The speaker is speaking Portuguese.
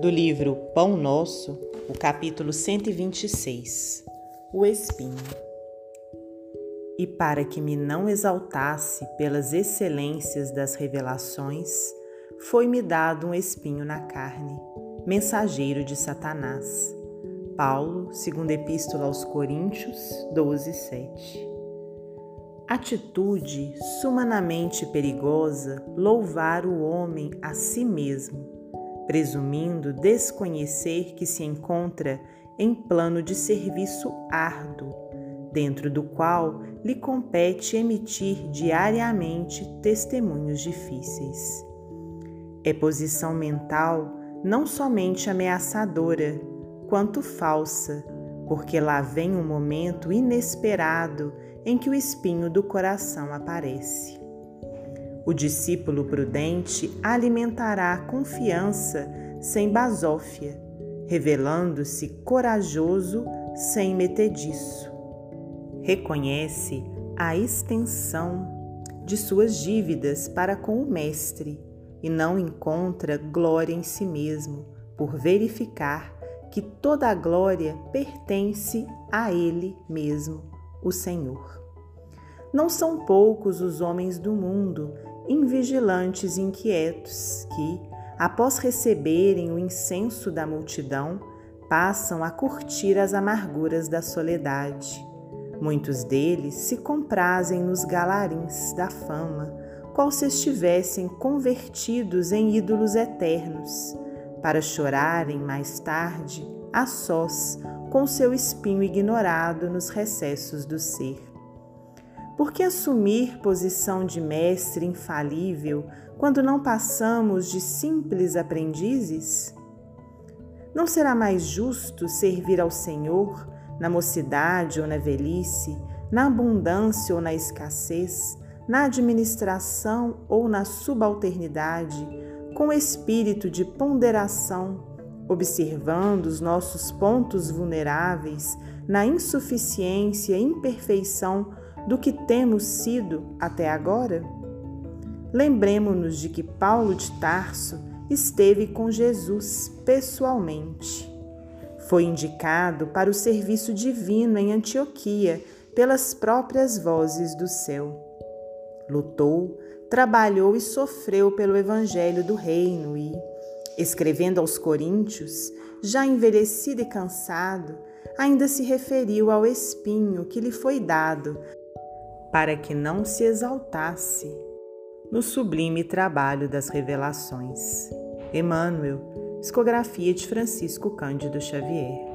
do livro Pão Nosso, o capítulo 126 O Espinho. E para que me não exaltasse pelas excelências das revelações, foi-me dado um espinho na carne, mensageiro de Satanás. Paulo, segunda epístola aos Coríntios, 12, 7. Atitude sumanamente perigosa louvar o homem a si mesmo presumindo desconhecer que se encontra em plano de serviço árduo, dentro do qual lhe compete emitir diariamente testemunhos difíceis. É posição mental não somente ameaçadora, quanto falsa, porque lá vem um momento inesperado em que o espinho do coração aparece. O discípulo prudente alimentará a confiança sem basófia, revelando-se corajoso sem metediço. Reconhece a extensão de suas dívidas para com o Mestre e não encontra glória em si mesmo, por verificar que toda a glória pertence a Ele mesmo, o Senhor. Não são poucos os homens do mundo invigilantes e inquietos que, após receberem o incenso da multidão, passam a curtir as amarguras da soledade. Muitos deles se comprazem nos galarins da fama, qual se estivessem convertidos em ídolos eternos, para chorarem mais tarde, a sós, com seu espinho ignorado nos recessos do ser. Por que assumir posição de mestre infalível quando não passamos de simples aprendizes? Não será mais justo servir ao Senhor na mocidade ou na velhice, na abundância ou na escassez, na administração ou na subalternidade, com espírito de ponderação, observando os nossos pontos vulneráveis na insuficiência e imperfeição do que temos sido até agora? Lembremos-nos de que Paulo de Tarso esteve com Jesus pessoalmente. Foi indicado para o serviço divino em Antioquia pelas próprias vozes do céu. Lutou, trabalhou e sofreu pelo evangelho do reino e, escrevendo aos Coríntios, já envelhecido e cansado, ainda se referiu ao espinho que lhe foi dado para que não se exaltasse no sublime trabalho das revelações. Emmanuel, psicografia de Francisco Cândido Xavier.